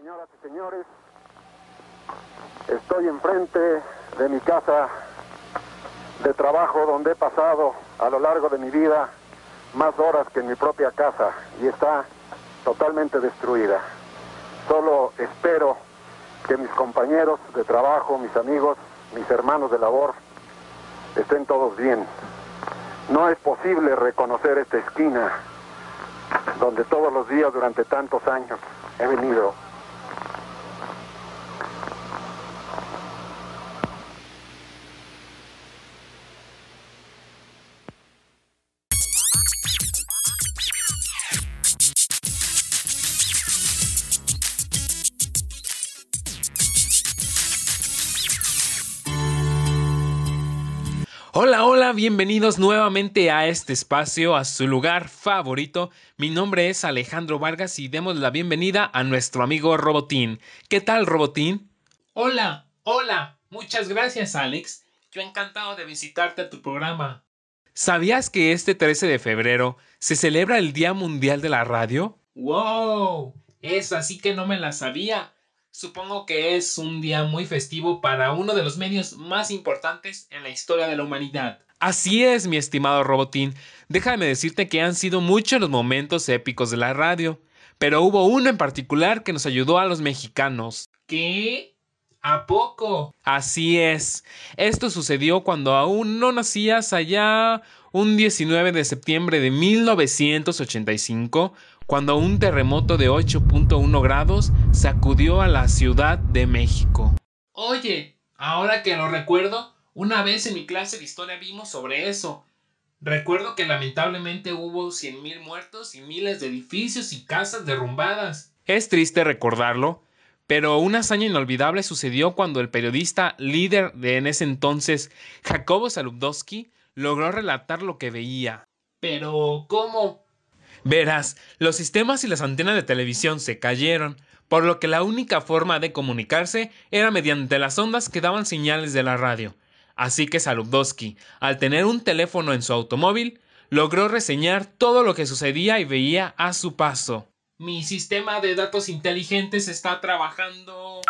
Señoras y señores, estoy enfrente de mi casa de trabajo donde he pasado a lo largo de mi vida más horas que en mi propia casa y está totalmente destruida. Solo espero que mis compañeros de trabajo, mis amigos, mis hermanos de labor, estén todos bien. No es posible reconocer esta esquina donde todos los días durante tantos años he venido Hola, hola, bienvenidos nuevamente a este espacio, a su lugar favorito. Mi nombre es Alejandro Vargas y demos la bienvenida a nuestro amigo Robotín. ¿Qué tal, Robotín? Hola, hola, muchas gracias, Alex. Yo encantado de visitarte a tu programa. ¿Sabías que este 13 de febrero se celebra el Día Mundial de la Radio? ¡Wow! Es así que no me la sabía. Supongo que es un día muy festivo para uno de los medios más importantes en la historia de la humanidad. Así es, mi estimado Robotín. Déjame decirte que han sido muchos los momentos épicos de la radio, pero hubo uno en particular que nos ayudó a los mexicanos. ¿Qué? ¿A poco? Así es. Esto sucedió cuando aún no nacías allá un 19 de septiembre de 1985, cuando un terremoto de 8.1 grados sacudió a la Ciudad de México. Oye, ahora que lo recuerdo, una vez en mi clase de historia vimos sobre eso. Recuerdo que lamentablemente hubo 100.000 muertos y miles de edificios y casas derrumbadas. Es triste recordarlo, pero una hazaña inolvidable sucedió cuando el periodista líder de en ese entonces, Jacobo Saludowski, logró relatar lo que veía. Pero, ¿cómo? Verás, los sistemas y las antenas de televisión se cayeron, por lo que la única forma de comunicarse era mediante las ondas que daban señales de la radio. Así que Saludowski, al tener un teléfono en su automóvil, logró reseñar todo lo que sucedía y veía a su paso. Mi sistema de datos inteligentes está trabajando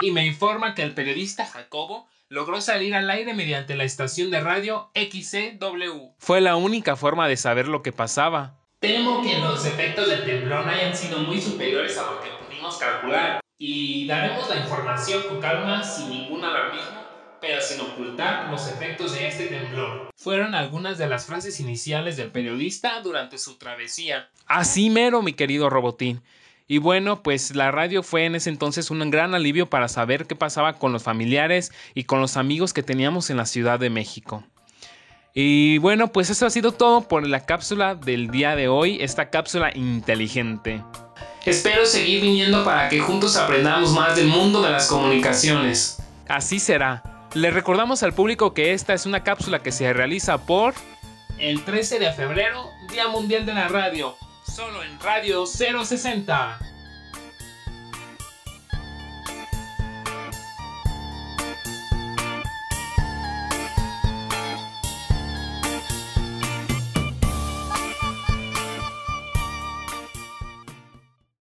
y me informa que el periodista Jacobo logró salir al aire mediante la estación de radio XCW. Fue la única forma de saber lo que pasaba. Temo que los efectos del temblor hayan sido muy superiores a lo que pudimos calcular y daremos la información con calma sin ningún alarmismo pero sin ocultar los efectos de este temblor. Fueron algunas de las frases iniciales del periodista durante su travesía. Así mero, mi querido Robotín. Y bueno, pues la radio fue en ese entonces un gran alivio para saber qué pasaba con los familiares y con los amigos que teníamos en la Ciudad de México. Y bueno, pues eso ha sido todo por la cápsula del día de hoy, esta cápsula inteligente. Espero seguir viniendo para que juntos aprendamos más del mundo de las comunicaciones. Así será. Le recordamos al público que esta es una cápsula que se realiza por... El 13 de febrero, Día Mundial de la Radio, solo en Radio 060.